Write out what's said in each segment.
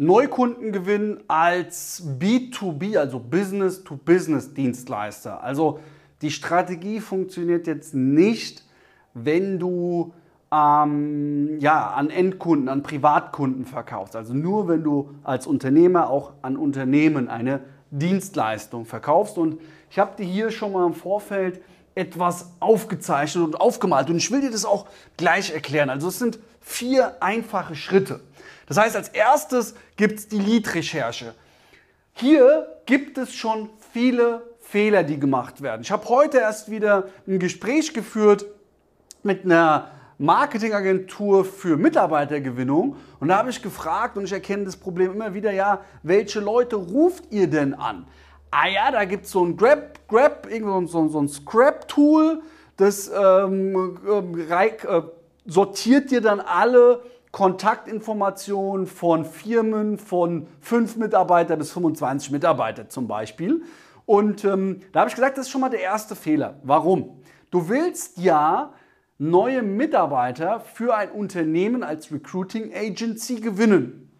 Neukundengewinn als B2B, also Business-to-Business-Dienstleister. Also die Strategie funktioniert jetzt nicht, wenn du ähm, ja, an Endkunden, an Privatkunden verkaufst. Also nur wenn du als Unternehmer auch an Unternehmen eine Dienstleistung verkaufst. Und ich habe dir hier schon mal im Vorfeld etwas aufgezeichnet und aufgemalt. Und ich will dir das auch gleich erklären. Also es sind vier einfache Schritte. Das heißt, als erstes gibt es die Lead-Recherche. Hier gibt es schon viele Fehler, die gemacht werden. Ich habe heute erst wieder ein Gespräch geführt mit einer Marketingagentur für Mitarbeitergewinnung und da habe ich gefragt und ich erkenne das Problem immer wieder, ja, welche Leute ruft ihr denn an? Ah ja, da gibt so es ein Grab, Grab, so, so ein Scrap-Tool, das ähm, äh, sortiert dir dann alle Kontaktinformationen von Firmen von 5 Mitarbeiter bis 25 Mitarbeiter zum Beispiel. Und ähm, da habe ich gesagt, das ist schon mal der erste Fehler. Warum? Du willst ja neue Mitarbeiter für ein Unternehmen als Recruiting Agency gewinnen.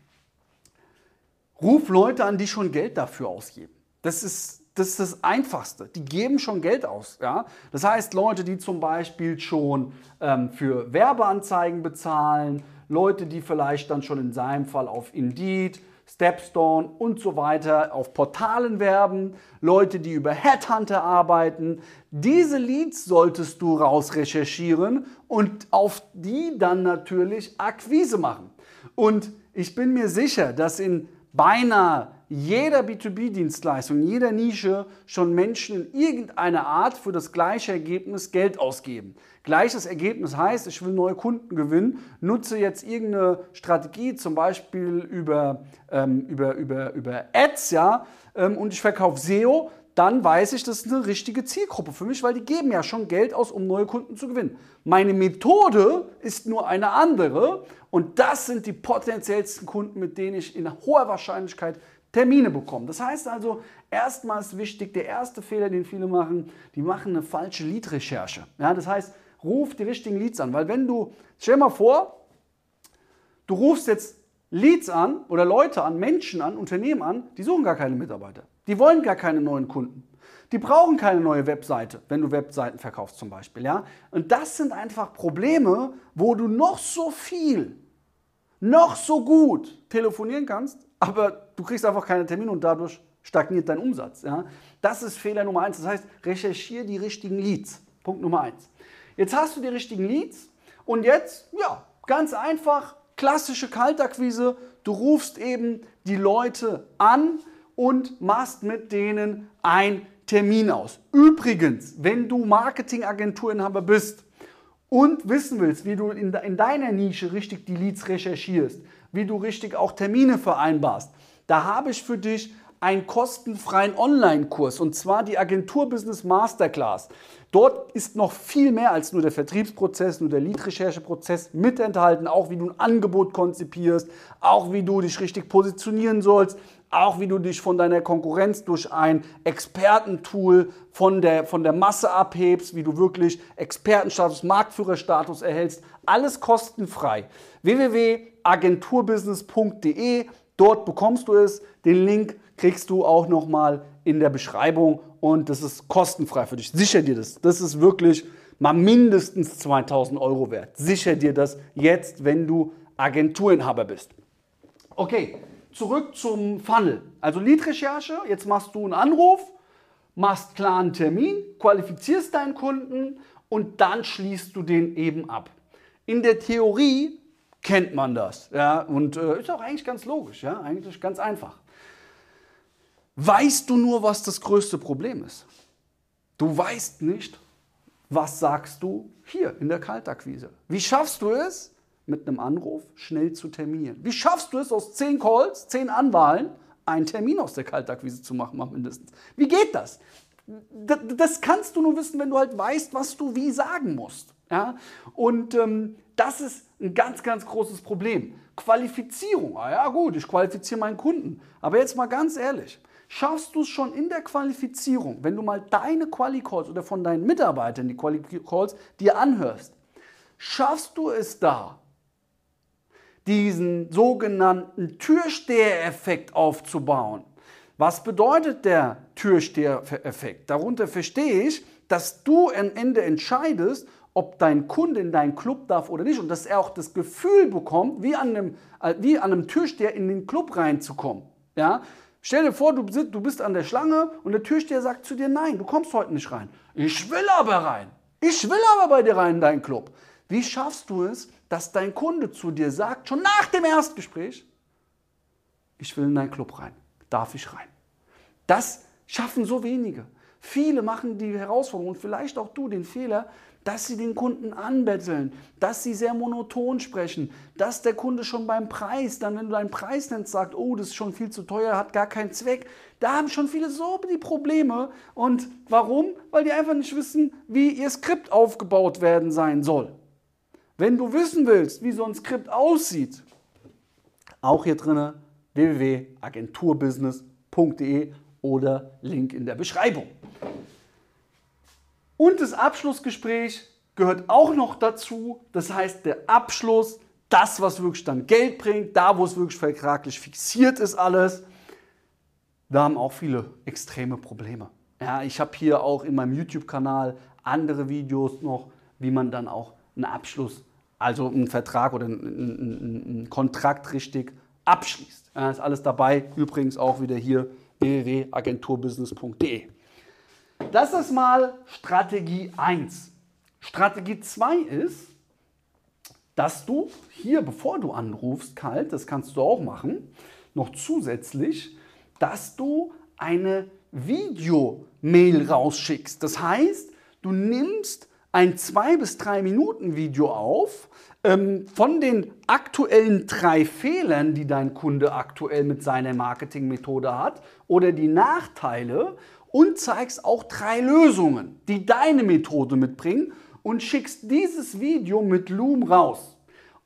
Ruf Leute an, die schon Geld dafür ausgeben. Das ist das, ist das Einfachste. Die geben schon Geld aus. Ja? Das heißt, Leute, die zum Beispiel schon ähm, für Werbeanzeigen bezahlen, Leute, die vielleicht dann schon in seinem Fall auf Indeed, Stepstone und so weiter auf Portalen werben, Leute, die über Headhunter arbeiten. Diese Leads solltest du raus recherchieren und auf die dann natürlich Akquise machen. Und ich bin mir sicher, dass in beinahe jeder B2B-Dienstleistung, jeder Nische schon Menschen in irgendeiner Art für das gleiche Ergebnis Geld ausgeben. Gleiches Ergebnis heißt, ich will neue Kunden gewinnen, nutze jetzt irgendeine Strategie, zum Beispiel über, ähm, über, über, über Ads, ja, ähm, und ich verkaufe SEO, dann weiß ich, das ist eine richtige Zielgruppe für mich, weil die geben ja schon Geld aus, um neue Kunden zu gewinnen. Meine Methode ist nur eine andere und das sind die potenziellsten Kunden, mit denen ich in hoher Wahrscheinlichkeit Termine bekommen. Das heißt also, erstmal ist wichtig, der erste Fehler, den viele machen, die machen eine falsche Lead-Recherche. Ja, das heißt, ruf die richtigen Leads an, weil wenn du, stell dir mal vor, du rufst jetzt Leads an oder Leute an, Menschen an, Unternehmen an, die suchen gar keine Mitarbeiter. Die wollen gar keine neuen Kunden. Die brauchen keine neue Webseite, wenn du Webseiten verkaufst zum Beispiel. Ja? Und das sind einfach Probleme, wo du noch so viel, noch so gut telefonieren kannst, aber du kriegst einfach keine Termine und dadurch stagniert dein Umsatz. Ja? Das ist Fehler Nummer eins. Das heißt, recherchiere die richtigen Leads. Punkt Nummer eins. Jetzt hast du die richtigen Leads und jetzt, ja, ganz einfach, klassische Kaltakquise. Du rufst eben die Leute an und machst mit denen ein Termin aus. Übrigens, wenn du Marketingagenturinhaber bist und wissen willst, wie du in, deiner Nische richtig die Leads recherchierst, wie du richtig auch Termine vereinbarst. Da habe ich für dich einen kostenfreien Online-Kurs und zwar die Agentur Business Masterclass. Dort ist noch viel mehr als nur der Vertriebsprozess, nur der Lead-Recherche-Prozess mit enthalten, auch wie du ein Angebot konzipierst, auch wie du dich richtig positionieren sollst, auch wie du dich von deiner Konkurrenz durch ein Expertentool von der, von der Masse abhebst, wie du wirklich Expertenstatus, Marktführerstatus erhältst. Alles kostenfrei. www.agenturbusiness.de, dort bekommst du es. Den Link kriegst du auch nochmal in der Beschreibung und das ist kostenfrei für dich. Sicher dir das. Das ist wirklich mal mindestens 2000 Euro wert. Sicher dir das jetzt, wenn du Agenturinhaber bist. Okay, zurück zum Funnel. Also Lead-Recherche, jetzt machst du einen Anruf, machst klar einen Termin, qualifizierst deinen Kunden und dann schließt du den eben ab. In der Theorie kennt man das, ja, und äh, ist auch eigentlich ganz logisch, ja, eigentlich ganz einfach. Weißt du nur, was das größte Problem ist? Du weißt nicht, was sagst du hier in der Kaltakquise. Wie schaffst du es, mit einem Anruf schnell zu terminieren. Wie schaffst du es, aus zehn Calls, zehn Anwahlen, einen Termin aus der Kaltakquise zu machen, mal mindestens? Wie geht das? Das kannst du nur wissen, wenn du halt weißt, was du wie sagen musst. Ja? Und ähm, das ist ein ganz, ganz großes Problem. Qualifizierung. Ah ja, gut, ich qualifiziere meinen Kunden. Aber jetzt mal ganz ehrlich, schaffst du es schon in der Qualifizierung, wenn du mal deine Quali-Calls oder von deinen Mitarbeitern die Quali-Calls dir anhörst, schaffst du es da, diesen sogenannten Türstehereffekt aufzubauen. Was bedeutet der Türstehereffekt? Darunter verstehe ich, dass du am Ende entscheidest, ob dein Kunde in deinen Club darf oder nicht und dass er auch das Gefühl bekommt, wie an einem, äh, wie an einem Türsteher in den Club reinzukommen. Ja? Stell dir vor, du bist, du bist an der Schlange und der Türsteher sagt zu dir, nein, du kommst heute nicht rein. Ich will aber rein. Ich will aber bei dir rein in deinen Club. Wie schaffst du es, dass dein Kunde zu dir sagt, schon nach dem Erstgespräch, ich will in deinen Club rein, darf ich rein? Das schaffen so wenige. Viele machen die Herausforderung und vielleicht auch du den Fehler, dass sie den Kunden anbetteln, dass sie sehr monoton sprechen, dass der Kunde schon beim Preis, dann wenn du deinen Preis nennst, sagt, oh, das ist schon viel zu teuer, hat gar keinen Zweck. Da haben schon viele so die Probleme. Und warum? Weil die einfach nicht wissen, wie ihr Skript aufgebaut werden sein soll. Wenn du wissen willst, wie so ein Skript aussieht, auch hier drinne www.agenturbusiness.de oder Link in der Beschreibung. Und das Abschlussgespräch gehört auch noch dazu. Das heißt, der Abschluss, das, was wirklich dann Geld bringt, da, wo es wirklich vertraglich fixiert ist, alles, da haben auch viele extreme Probleme. Ja, ich habe hier auch in meinem YouTube-Kanal andere Videos noch, wie man dann auch einen Abschluss, also einen Vertrag oder einen, einen, einen Kontrakt richtig abschließt. Ja, ist alles dabei. Übrigens auch wieder hier www.agenturbusiness.de. Das ist mal Strategie 1. Strategie 2 ist, dass du hier, bevor du anrufst, kalt, das kannst du auch machen, noch zusätzlich, dass du eine Video-Mail rausschickst. Das heißt, du nimmst ein 2 bis 3 Minuten Video auf ähm, von den aktuellen drei Fehlern, die dein Kunde aktuell mit seiner Marketingmethode hat oder die Nachteile und zeigst auch drei Lösungen, die deine Methode mitbringen und schickst dieses Video mit Loom raus.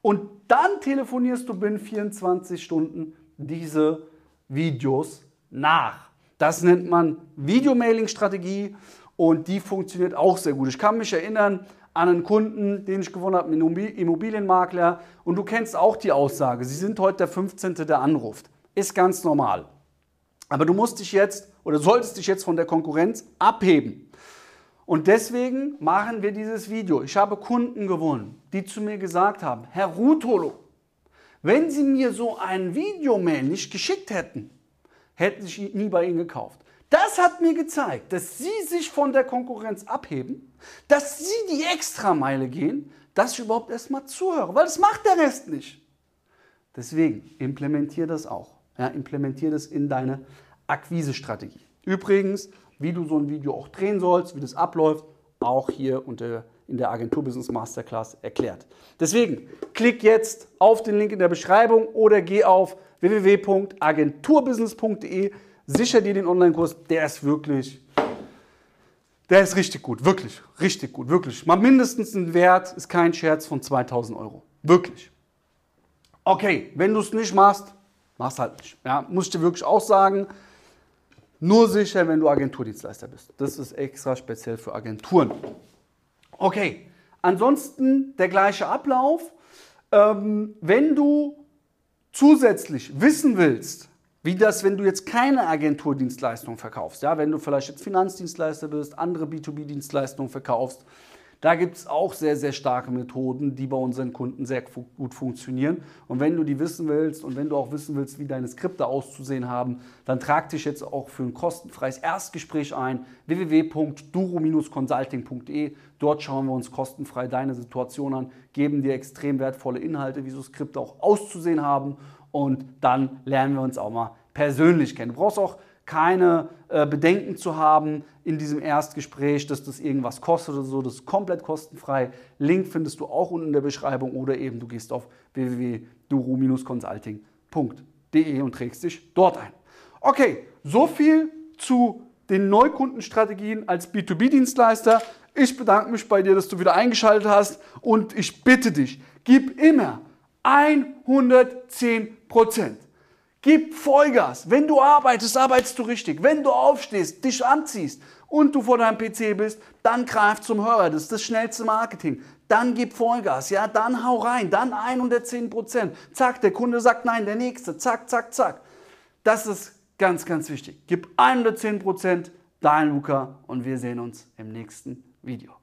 Und dann telefonierst du binnen 24 Stunden diese Videos nach. Das nennt man Videomailing-Strategie und die funktioniert auch sehr gut. Ich kann mich erinnern an einen Kunden, den ich gewonnen habe, einen Immobilienmakler und du kennst auch die Aussage, sie sind heute der 15. der anruft. Ist ganz normal. Aber du musst dich jetzt oder solltest dich jetzt von der Konkurrenz abheben. Und deswegen machen wir dieses Video. Ich habe Kunden gewonnen, die zu mir gesagt haben, Herr Rutolo, wenn Sie mir so ein Videomail nicht geschickt hätten, hätte ich nie bei Ihnen gekauft. Das hat mir gezeigt, dass Sie sich von der Konkurrenz abheben, dass Sie die Extrameile gehen, dass ich überhaupt erstmal zuhöre, weil das macht der Rest nicht. Deswegen implementiere das auch. Ja, implementiere das in deine Akquisestrategie. Übrigens, wie du so ein Video auch drehen sollst, wie das abläuft, auch hier unter, in der Agentur Business Masterclass erklärt. Deswegen klick jetzt auf den Link in der Beschreibung oder geh auf www.agenturbusiness.de, sicher dir den Online-Kurs, der ist wirklich, der ist richtig gut, wirklich, richtig gut, wirklich. Mal mindestens ein Wert, ist kein Scherz von 2000 Euro, wirklich. Okay, wenn du es nicht machst, mach's halt nicht. Ja, muss ich dir wirklich auch sagen, nur sicher, wenn du Agenturdienstleister bist. Das ist extra speziell für Agenturen. Okay, ansonsten der gleiche Ablauf. Ähm, wenn du zusätzlich wissen willst, wie das, wenn du jetzt keine Agenturdienstleistung verkaufst, ja, wenn du vielleicht jetzt Finanzdienstleister bist, andere B2B-Dienstleistungen verkaufst, da gibt es auch sehr, sehr starke Methoden, die bei unseren Kunden sehr gut funktionieren. Und wenn du die wissen willst und wenn du auch wissen willst, wie deine Skripte auszusehen haben, dann trag dich jetzt auch für ein kostenfreies Erstgespräch ein. www.duro-consulting.de. Dort schauen wir uns kostenfrei deine Situation an, geben dir extrem wertvolle Inhalte, wie so Skripte auch auszusehen haben. Und dann lernen wir uns auch mal persönlich kennen. Du brauchst auch keine äh, Bedenken zu haben in diesem Erstgespräch, dass das irgendwas kostet oder so. Das ist komplett kostenfrei. Link findest du auch unten in der Beschreibung oder eben du gehst auf www.duru-consulting.de und trägst dich dort ein. Okay, so viel zu den Neukundenstrategien als B2B-Dienstleister. Ich bedanke mich bei dir, dass du wieder eingeschaltet hast und ich bitte dich, gib immer 110 Prozent. Gib Vollgas. Wenn du arbeitest, arbeitest du richtig. Wenn du aufstehst, dich anziehst und du vor deinem PC bist, dann greif zum Hörer. Das ist das schnellste Marketing. dann gib Vollgas, ja, dann hau rein, dann 110 Prozent. Zack, der Kunde sagt nein, der nächste, zack, zack, zack. Das ist ganz, ganz wichtig. Gib 110 Prozent, dein Luca und wir sehen uns im nächsten Video.